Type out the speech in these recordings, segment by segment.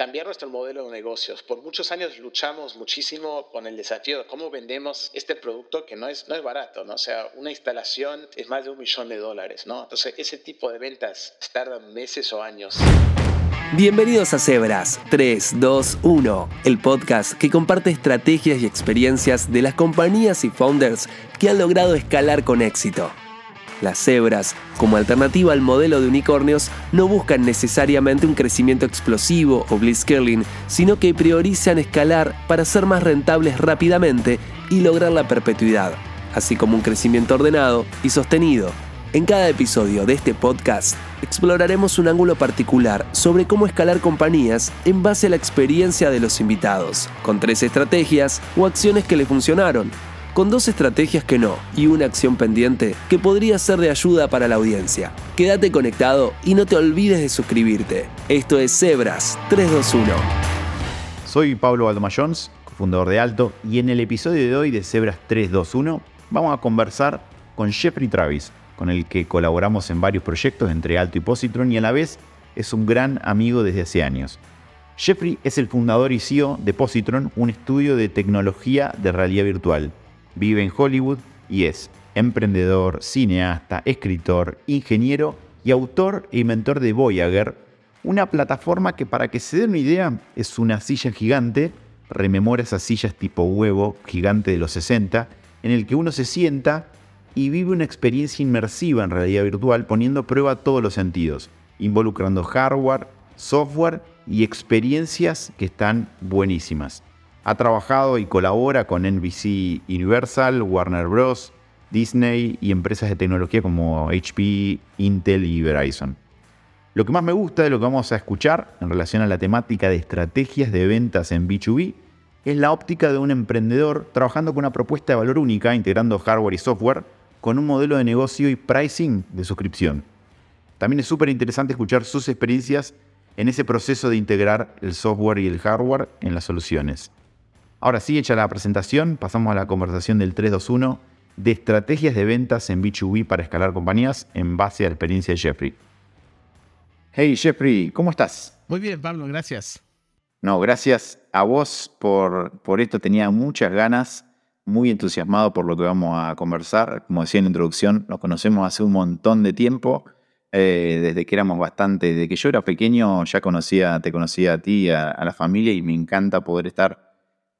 cambiar nuestro modelo de negocios. Por muchos años luchamos muchísimo con el desafío de cómo vendemos este producto que no es, no es barato, ¿no? O sea, una instalación es más de un millón de dólares, ¿no? Entonces, ese tipo de ventas tardan meses o años. Bienvenidos a Cebras 3, 2, 1, el podcast que comparte estrategias y experiencias de las compañías y founders que han logrado escalar con éxito. Las cebras, como alternativa al modelo de unicornios, no buscan necesariamente un crecimiento explosivo o blitzscaling, sino que priorizan escalar para ser más rentables rápidamente y lograr la perpetuidad, así como un crecimiento ordenado y sostenido. En cada episodio de este podcast exploraremos un ángulo particular sobre cómo escalar compañías en base a la experiencia de los invitados, con tres estrategias o acciones que le funcionaron con dos estrategias que no y una acción pendiente que podría ser de ayuda para la audiencia. Quédate conectado y no te olvides de suscribirte. Esto es Zebras 321. Soy Pablo Valdomayons, fundador de Alto, y en el episodio de hoy de Zebras 321 vamos a conversar con Jeffrey Travis, con el que colaboramos en varios proyectos entre Alto y Positron y a la vez es un gran amigo desde hace años. Jeffrey es el fundador y CEO de Positron, un estudio de tecnología de realidad virtual Vive en Hollywood y es emprendedor, cineasta, escritor, ingeniero y autor y mentor de Voyager, una plataforma que para que se den una idea es una silla gigante, rememora esas sillas tipo huevo gigante de los 60, en el que uno se sienta y vive una experiencia inmersiva en realidad virtual poniendo a prueba todos los sentidos, involucrando hardware, software y experiencias que están buenísimas. Ha trabajado y colabora con NBC Universal, Warner Bros., Disney y empresas de tecnología como HP, Intel y Verizon. Lo que más me gusta de lo que vamos a escuchar en relación a la temática de estrategias de ventas en B2B es la óptica de un emprendedor trabajando con una propuesta de valor única, integrando hardware y software, con un modelo de negocio y pricing de suscripción. También es súper interesante escuchar sus experiencias en ese proceso de integrar el software y el hardware en las soluciones. Ahora sí, hecha la presentación, pasamos a la conversación del 321 de estrategias de ventas en B2B para escalar compañías en base a la experiencia de Jeffrey. Hey Jeffrey, ¿cómo estás? Muy bien, Pablo, gracias. No, gracias a vos por, por esto. Tenía muchas ganas, muy entusiasmado por lo que vamos a conversar. Como decía en la introducción, nos conocemos hace un montón de tiempo, eh, desde que éramos bastante, desde que yo era pequeño ya conocía, te conocía a ti, a, a la familia y me encanta poder estar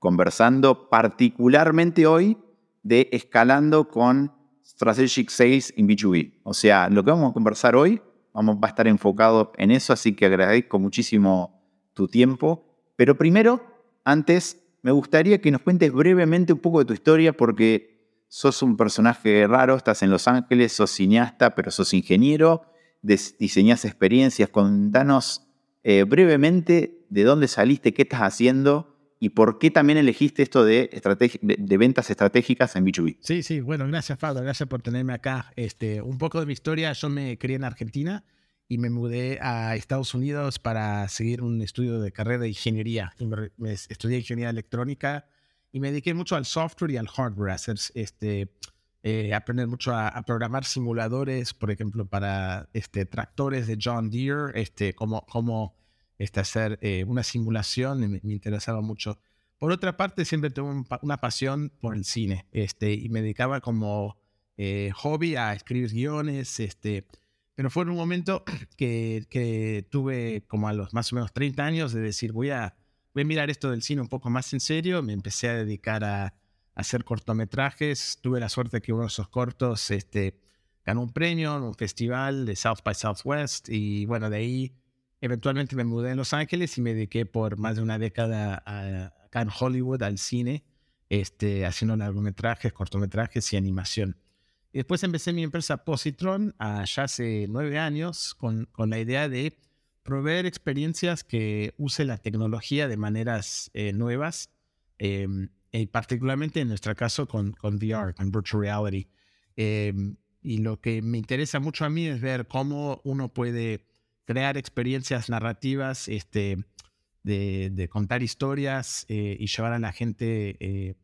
conversando particularmente hoy de escalando con Strategic Sales in B2B. O sea, lo que vamos a conversar hoy vamos, va a estar enfocado en eso, así que agradezco muchísimo tu tiempo. Pero primero, antes, me gustaría que nos cuentes brevemente un poco de tu historia porque sos un personaje raro, estás en Los Ángeles, sos cineasta, pero sos ingeniero, diseñás experiencias. Contanos eh, brevemente de dónde saliste, qué estás haciendo y por qué también elegiste esto de, de, ventas estratégicas en B2B. Sí, sí, bueno, gracias Pablo, gracias por tenerme acá. Este, un poco de mi historia, yo me crié en Argentina y me mudé a Estados Unidos para seguir un estudio de carrera de ingeniería. me, estudié ingeniería electrónica y me dediqué mucho al software y al hardware, hacer, este, eh, aprender mucho a, programar simuladores, por ejemplo, para este, tractores de John Deere, este, como, como este, hacer eh, una simulación, me, interesaba mucho. Por otra parte, siempre tuve una pasión por el cine este, y me dedicaba como eh, hobby a escribir guiones, este, pero fue en un momento que, que, tuve como a los más o menos 30 años de decir, voy a, voy a mirar esto del cine un poco más en serio, me empecé a dedicar a, a hacer cortometrajes, tuve la suerte que uno de esos cortos este, ganó un premio en un festival de South by Southwest y bueno, de ahí Eventualmente me mudé a Los Ángeles y me dediqué por más de una década acá en Hollywood al cine, este, haciendo largometrajes, cortometrajes y animación. Y después empecé mi empresa Positron ya hace nueve años con, con la idea de proveer experiencias que use la tecnología de maneras eh, nuevas, em, y particularmente en nuestro caso con, con VR, con Virtual Reality. Em, y lo que me interesa mucho a mí es ver cómo uno puede crear experiencias narrativas, este, de, contar historias eh, y llevar a la gente, eh,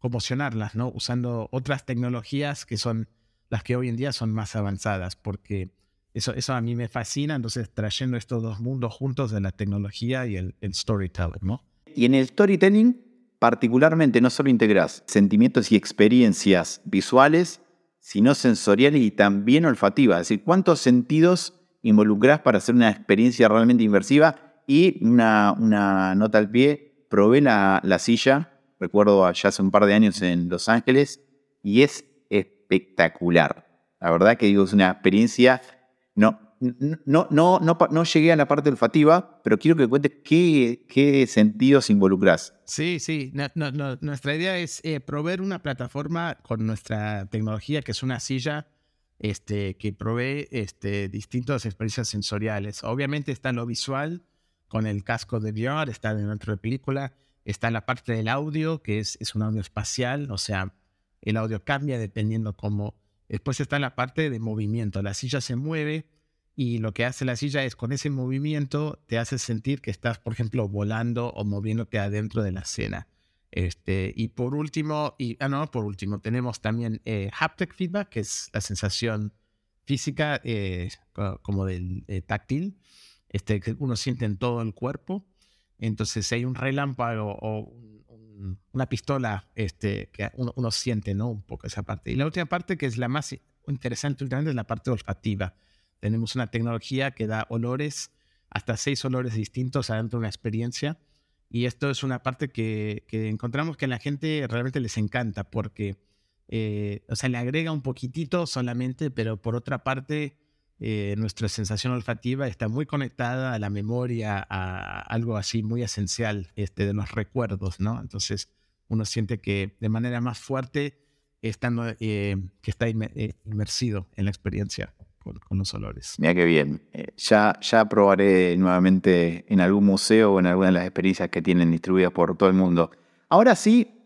conmocionarlas, ¿no? Usando otras tecnologías que son las que hoy en día son más avanzadas, porque eso, eso a mí me fascina, entonces trayendo estos dos mundos juntos de la tecnología y el, el storytelling, ¿no? Y en el storytelling, particularmente, no solo integras sentimientos y experiencias visuales, sino sensoriales y también olfativas. Es decir, ¿cuántos sentidos involucrás para hacer una experiencia realmente inversiva? Y una, nota al pie, probé la, la silla, recuerdo allá hace un par de años en Los Ángeles, y es espectacular. La verdad que digo, es una experiencia no, no, no, no, no llegué a la parte olfativa, pero quiero que cuentes qué, qué sentidos involucras. Sí, sí. nuestra idea es eh, proveer una plataforma con nuestra tecnología, que es una silla este, que provee este, distintas experiencias sensoriales. Obviamente está lo visual, con el casco de VR, está dentro de película. Está la parte del audio, que es, un audio espacial, o sea, el audio cambia dependiendo cómo Después está la parte de movimiento. La silla se mueve y lo que hace la silla es con ese movimiento te hace sentir que estás, por ejemplo, volando o moviéndote adentro de la escena. Este, y por último, ah, no, por último, tenemos también eh, haptic feedback, que es la sensación física eh, como del eh, táctil, este, que uno siente en todo el cuerpo. Entonces, si hay un relámpago o una pistola este, que uno, siente, ¿no? Un poco esa parte. Y la última parte, que es la más interesante últimamente, es la parte olfativa. Tenemos una tecnología que da olores, hasta seis olores distintos adentro de una experiencia. Y esto es una parte que, encontramos que a la gente realmente les encanta porque, eh, o sea, le agrega un poquitito solamente, pero por otra parte, eh, nuestra sensación olfativa está muy conectada a la memoria, a algo así muy esencial este, de los recuerdos, ¿no? Entonces uno siente que de manera más fuerte eh, que está eh, inmersido en la experiencia con, los olores. Mira qué bien. ya, ya probaré nuevamente en algún museo o en alguna de las experiencias que tienen distribuidas por todo el mundo. Ahora sí,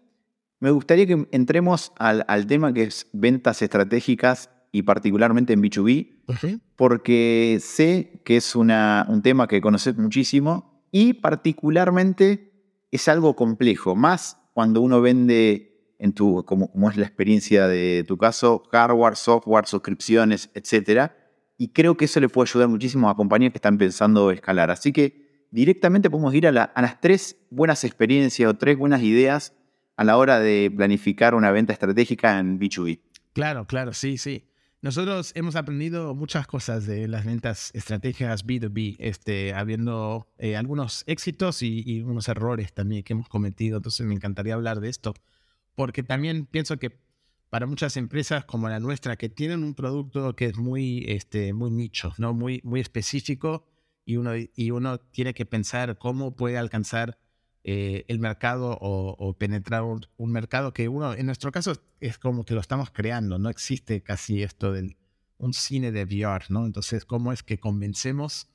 me gustaría que entremos al, al tema que es ventas estratégicas y particularmente en B2B, porque sé que es una, un tema que conoces muchísimo y particularmente es algo complejo, más cuando uno vende en tu, como, como es la experiencia de tu caso, hardware, software, suscripciones, etc. Y creo que eso le puede ayudar muchísimo a compañías que están pensando escalar. Así que directamente podemos ir a, las tres buenas experiencias o tres buenas ideas a la hora de planificar una venta estratégica en B2B. Claro, claro, sí, sí. Nosotros hemos aprendido muchas cosas de las ventas estratégicas B2B, este, habiendo eh, algunos éxitos y, unos errores también que hemos cometido. Entonces me encantaría hablar de esto, porque también pienso que para muchas empresas como la nuestra, que tienen un producto que es muy, este, muy nicho, ¿no? muy, muy específico, y uno, y uno tiene que pensar cómo puede alcanzar eh, el mercado o, penetrar un, mercado que uno, en nuestro caso, es como que lo estamos creando, no existe casi esto del un cine de VR, ¿no? Entonces, ¿cómo es que convencemos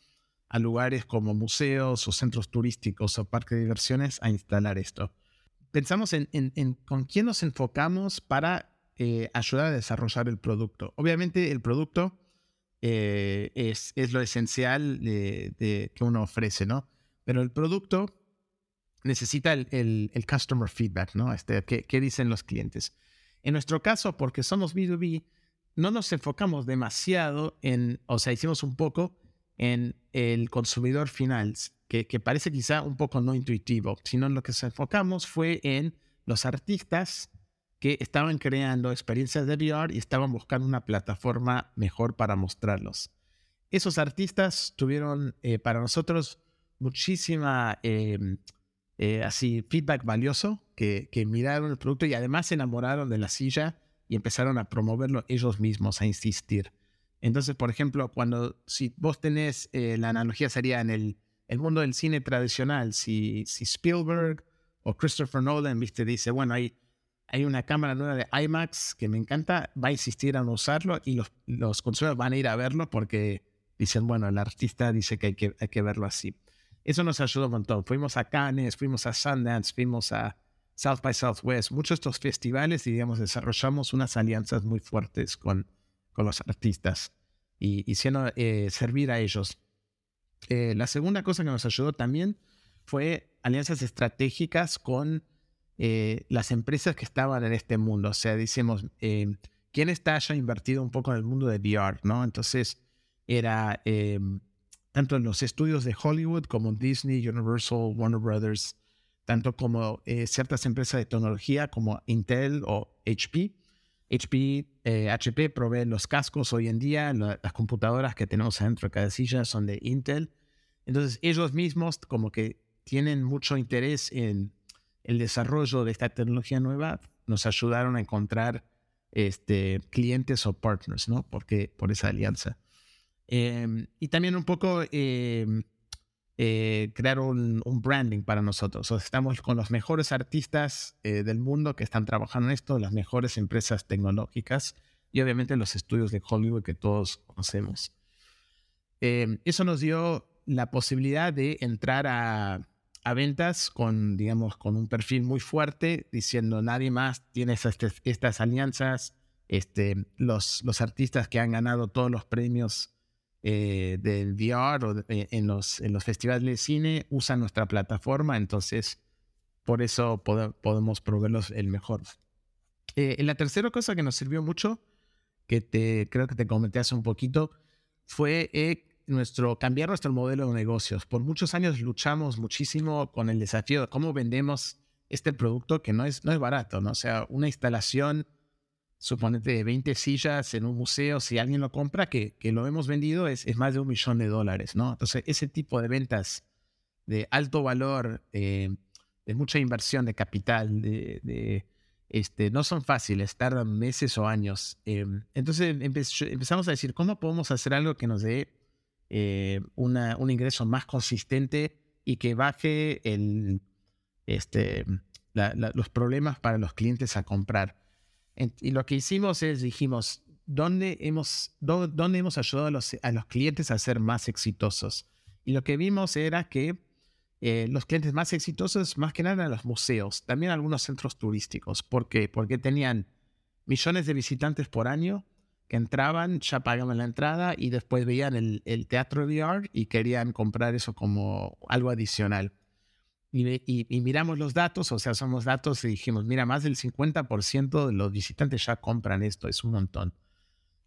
a lugares como museos o centros turísticos o parques de diversiones a instalar esto? Pensamos en, con quién nos enfocamos para eh, ayudar a desarrollar el producto. Obviamente el producto eh, es, es, lo esencial de, que uno ofrece, ¿no? Pero el producto necesita el, customer feedback, ¿no? Este, ¿qué, dicen los clientes? En nuestro caso, porque somos B2B, no nos enfocamos demasiado en, o sea, hicimos un poco en el consumidor final, que, parece quizá un poco no intuitivo, sino en lo que nos enfocamos fue en los artistas que estaban creando experiencias de VR y estaban buscando una plataforma mejor para mostrarlos. Esos artistas tuvieron eh, para nosotros muchísima em, eh, así feedback valioso, que, que miraron el producto y además se enamoraron de la silla y empezaron a promoverlo ellos mismos, a insistir. Entonces, por ejemplo, cuando si vos tenés, eh, la analogía sería en el, el, mundo del cine tradicional, si, si Spielberg o Christopher Nolan, viste, dice, bueno, hay, hay una cámara nueva de IMAX que me encanta, va a insistir en usarlo y los, los consumidores van a ir a verlo porque dicen, bueno, el artista dice que hay que, hay que verlo así. Eso nos ayudó un montón. Fuimos a Cannes, fuimos a Sundance, fuimos a South by Southwest, muchos de estos festivales y digamos desarrollamos unas alianzas muy fuertes con, con los artistas y hicieron eh, servir a ellos. Eh, la segunda cosa que nos ayudó también fue alianzas estratégicas con eh, las empresas que estaban en este mundo. O sea, decimos, ¿quién está ya invertido un poco en el mundo de VR? ¿no? Entonces, era tanto en los estudios de Hollywood como Disney, Universal, Warner Brothers, tanto como eh, ciertas empresas de tecnología como Intel o HP. HP, HP provee los cascos hoy en día, las computadoras que tenemos adentro de cada silla son de Intel. Entonces ellos mismos como que tienen mucho interés en el desarrollo de esta tecnología nueva, nos ayudaron a encontrar este, clientes o partners, ¿no? Porque, por esa alianza. Em, y también un poco em, eh, crear un, branding para nosotros. estamos con los mejores artistas eh, del mundo que están trabajando en esto, las mejores empresas tecnológicas y obviamente los estudios de Hollywood que todos conocemos. Em, eso nos dio la posibilidad de entrar a, ventas con, digamos, con un perfil muy fuerte, diciendo nadie más tiene estas, alianzas. Este, los artistas que han ganado todos los premios eh, del VR o eh, en, los, en los festivales de cine usan nuestra plataforma, entonces por eso podemos proveerlos el mejor. Eh, la tercera cosa que nos sirvió mucho, que te, creo que te comenté hace un poquito, fue nuestro, cambiar nuestro modelo de negocios. Por muchos años luchamos muchísimo con el desafío de cómo vendemos este producto que no es, no es barato, ¿no? O sea, una instalación suponete de 20 sillas en un museo, si alguien lo compra, que, que lo hemos vendido, es, es, más de un millón de dólares, ¿no? Entonces, ese tipo de ventas de alto valor, eh, de mucha inversión de capital, de, este, no son fáciles, tardan meses o años. Eh, entonces empezamos a decir, ¿cómo podemos hacer algo que nos dé eh, una, un ingreso más consistente y que baje el, este, los problemas para los clientes a comprar? Y lo que hicimos es, dijimos, ¿dónde hemos, dónde hemos ayudado a los, a los clientes a ser más exitosos? Y lo que vimos era que eh, los clientes más exitosos, más que nada, eran los museos, también algunos centros turísticos. ¿Por qué? Porque tenían millones de visitantes por año que entraban, ya pagaban la entrada y después veían el, el teatro VR y querían comprar eso como algo adicional y, miramos los datos, o sea, somos datos y dijimos, mira, más del 50% de los visitantes ya compran esto, es un montón.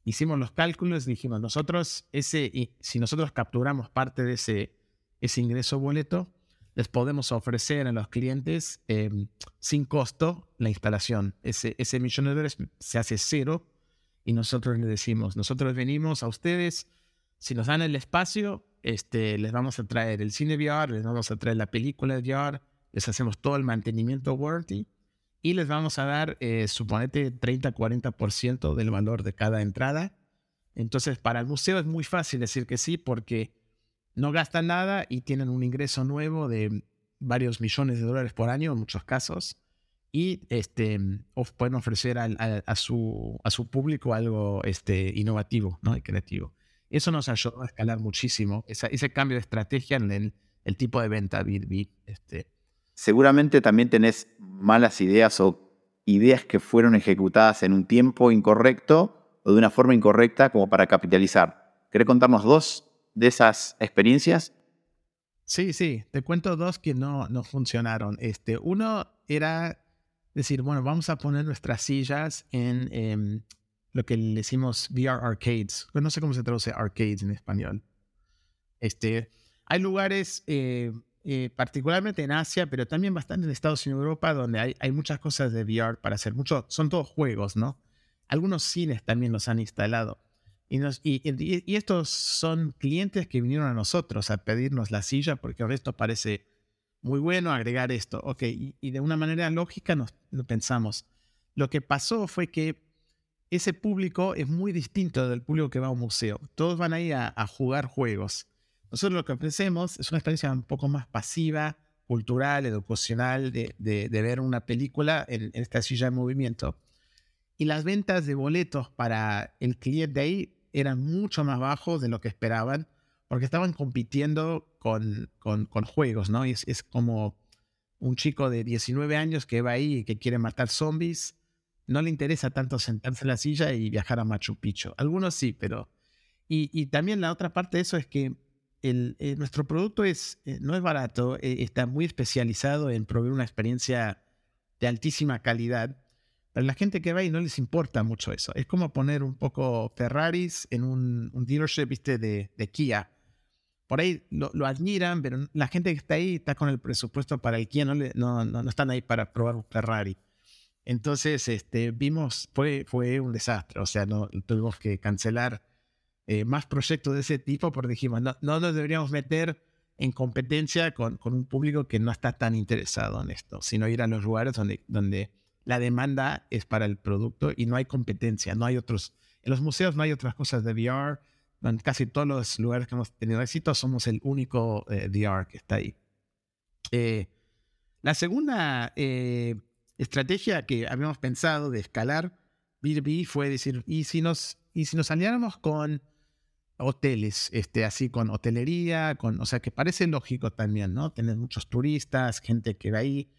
Hicimos los cálculos y dijimos, nosotros, ese, si nosotros capturamos parte de ese, ese ingreso boleto, les podemos ofrecer a los clientes em, sin costo la instalación. Ese, ese millón de dólares se hace cero y nosotros les decimos, nosotros venimos a ustedes, si nos dan el espacio, este, les vamos a traer el cine VR, les vamos a traer la película VR, les hacemos todo el mantenimiento worthy y les vamos a dar, eh, suponete, 30-40% del valor de cada entrada. Entonces, para el museo es muy fácil decir que sí porque no gastan nada y tienen un ingreso nuevo de varios millones de dólares por año en muchos casos y este, pueden ofrecer a, su, a su público algo este, innovativo ¿no? y creativo. Eso nos ayudó a escalar muchísimo, ese cambio de estrategia en el, tipo de venta B2B. Este. Seguramente también tenés malas ideas o ideas que fueron ejecutadas en un tiempo incorrecto o de una forma incorrecta como para capitalizar. ¿Querés contarnos dos de esas experiencias? Sí, sí, te cuento dos que no, no funcionaron. Este, uno era decir, bueno, vamos a poner nuestras sillas en, em, lo que le decimos VR arcades. no sé cómo se traduce arcades en español. Este, hay lugares, eh, eh, particularmente en Asia, pero también bastante en Estados Unidos y Europa, donde hay, hay muchas cosas de VR para hacer. Mucho, son todos juegos, ¿no? Algunos cines también los han instalado. Y, y, estos son clientes que vinieron a nosotros a pedirnos la silla porque esto parece muy bueno agregar esto. Ok, y, de una manera lógica nos lo pensamos. Lo que pasó fue que ese público es muy distinto del público que va a un museo. Todos van ahí a, jugar juegos. Nosotros lo que ofrecemos es una experiencia un poco más pasiva, cultural, educacional, de, ver una película en, esta silla de movimiento. Y las ventas de boletos para el cliente ahí eran mucho más bajos de lo que esperaban, porque estaban compitiendo con, con, juegos, ¿no? Es, es, como un chico de 19 años que va ahí y que quiere matar zombies no le interesa tanto sentarse en la silla y viajar a Machu Picchu. Algunos sí, pero... Y, también la otra parte de eso es que eh, nuestro producto es, eh, no es barato, eh, está muy especializado en proveer una experiencia de altísima calidad, Pero la gente que va ahí no les importa mucho eso. Es como poner un poco Ferraris en un, un dealership, viste, de, de Kia. Por ahí lo, admiran, pero la gente que está ahí está con el presupuesto para el Kia, no, no, no, están ahí para probar un Ferrari. Entonces, este, vimos, fue, un desastre. O sea, no tuvimos que cancelar eh, más proyectos de ese tipo porque dijimos, no, no nos deberíamos meter en competencia con, un público que no está tan interesado en esto, sino ir a los lugares donde, donde la demanda es para el producto y no hay competencia, no hay otros, en los museos no hay otras cosas de VR, en casi todos los lugares que hemos tenido éxito somos el único eh, VR que está ahí. Eh, la segunda estrategia que habíamos pensado de escalar B2B fue decir, ¿y si nos, y si nos aliáramos con hoteles, este, así con hotelería, con, o sea, que parece lógico también, ¿no? Tener muchos turistas, gente que va ahí.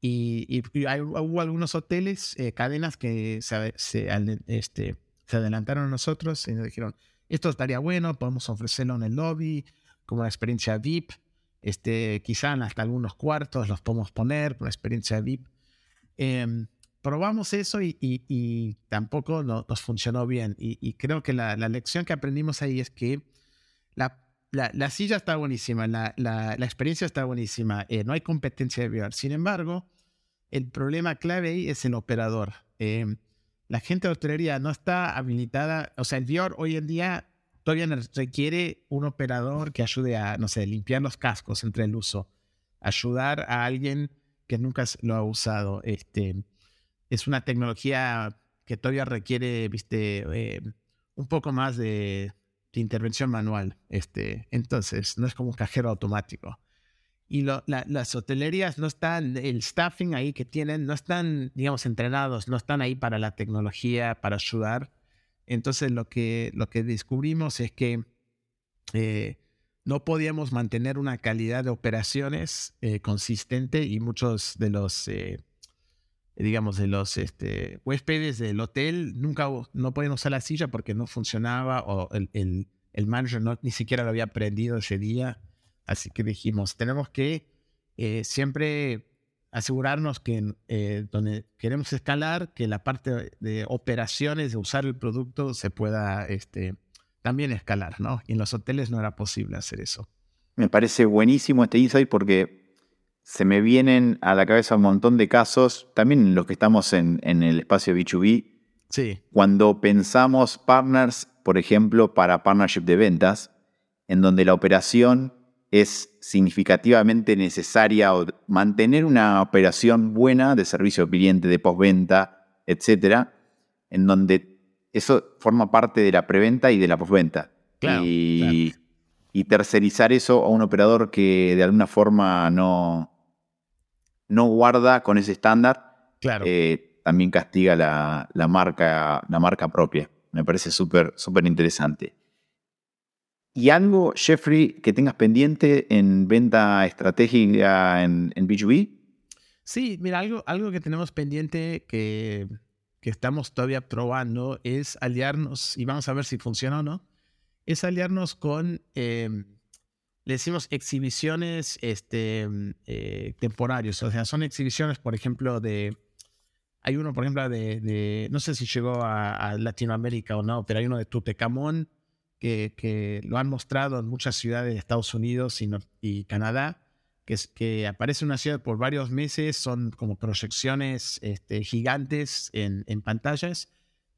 Y, y, hay, hubo algunos hoteles, eh, cadenas que se, se, este, se adelantaron a nosotros y nos dijeron, esto estaría bueno, podemos ofrecerlo en el lobby, como una experiencia VIP, este, quizá hasta algunos cuartos los podemos poner, una experiencia VIP. Eh, probamos eso y, y, y tampoco no, nos funcionó bien. Y, y creo que la, la, lección que aprendimos ahí es que la, la, la silla está buenísima, la, experiencia está buenísima, eh, no hay competencia de VR. Sin embargo, el problema clave ahí es el operador. Eh, la gente de hostelería no está habilitada, o sea, el VR hoy en día todavía requiere un operador que ayude a, no sé, limpiar los cascos entre el uso, ayudar a alguien que nunca lo ha usado. Este, es una tecnología que todavía requiere, viste, eh, un poco más de, de, intervención manual. Este, entonces, no es como un cajero automático. Y lo, la, las hotelerías no están, el staffing ahí que tienen, no están, digamos, entrenados, no están ahí para la tecnología, para ayudar. Entonces, lo que, lo que descubrimos es que eh, no podíamos mantener una calidad de operaciones eh, consistente y muchos de los eh, digamos, de los este, huéspedes del hotel nunca no podían usar la silla porque no funcionaba o el, el, el manager no, ni siquiera lo había aprendido ese día. Así que dijimos, tenemos que eh, siempre asegurarnos que eh, donde queremos escalar, que la parte de operaciones, de usar el producto, se pueda este, también escalar, ¿no? Y en los hoteles no era posible hacer eso. Me parece buenísimo este insight porque se me vienen a la cabeza un montón de casos, también los que estamos en, en el espacio B2B. Sí. Cuando pensamos partners, por ejemplo, para partnership de ventas, en donde la operación es significativamente necesaria o mantener una operación buena de servicio al cliente, de postventa, etcétera, en donde eso forma parte de la preventa y de la postventa. Claro, y, claro. y tercerizar eso a un operador que de alguna forma no, no guarda con ese estándar, claro. eh, también castiga la, la, marca, la marca propia. Me parece súper súper interesante. ¿Y algo, Jeffrey, que tengas pendiente en venta estratégica en, en B2B? Sí, mira, algo, algo que tenemos pendiente que, que estamos todavía probando es aliarnos, y vamos a ver si funciona o no, es aliarnos con eh, le decimos exhibiciones este, eh, temporarios. O sea, son exhibiciones, por ejemplo, de. Hay uno, por ejemplo, de. de no sé si llegó a, a, Latinoamérica o no, pero hay uno de Tutecamón que, que lo han mostrado en muchas ciudades de Estados Unidos y, y Canadá, que, es, que aparece una ciudad por varios meses. Son como proyecciones este, gigantes en, en pantallas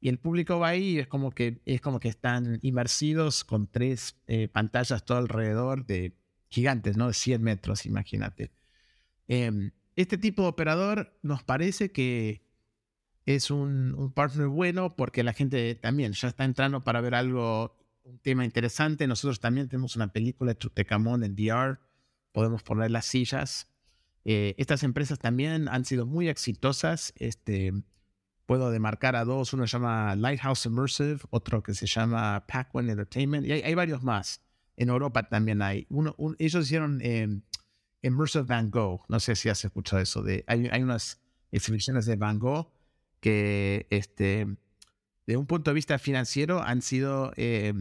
y el público va ahí y es como que, es como que están inmersidos con tres eh, pantallas todo alrededor de gigantes, ¿no? De 100 metros, imagínate. Eh, este tipo de operador nos parece que es un, un, partner bueno porque la gente también ya está entrando para ver algo, un tema interesante. Nosotros también tenemos una película de Tutecamón en VR, podemos poner las sillas. Eh, estas empresas también han sido muy exitosas. Este, puedo demarcar a dos. Uno se llama Lighthouse Immersive, otro que se llama Pack One Entertainment, y hay, hay, varios más. En Europa también hay. Uno, un, ellos hicieron eh, Immersive Van Gogh. No sé si has escuchado eso. De, hay, hay unas exhibiciones de Van Gogh que, este, de un punto de vista financiero, han sido eh,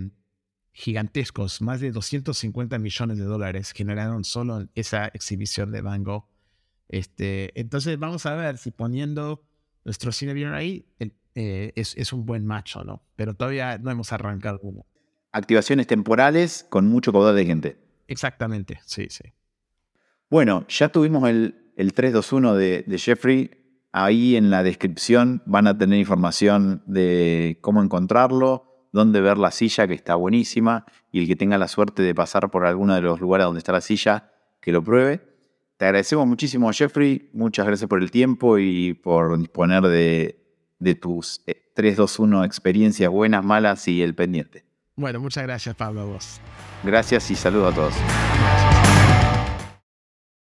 gigantescos. Más de 250 millones de dólares generaron solo esa exhibición de Van Gogh. Este, entonces, vamos a ver si poniendo nuestro cine ahí, eh, es, es, un buen macho, ¿no? Pero todavía no hemos arrancado uno. Activaciones temporales con mucho caudal de gente. Exactamente, sí, sí. Bueno, ya tuvimos el, el 321 de, de Jeffrey. Ahí en la descripción van a tener información de cómo encontrarlo, dónde ver la silla, que está buenísima, y el que tenga la suerte de pasar por alguno de los lugares donde está la silla, que lo pruebe. Te agradecemos muchísimo, Jeffrey. Muchas gracias por el tiempo y por disponer de, de tus 321 eh, experiencias buenas, malas y el pendiente. Bueno, muchas gracias, Pablo, a vos. Gracias y saludo a todos.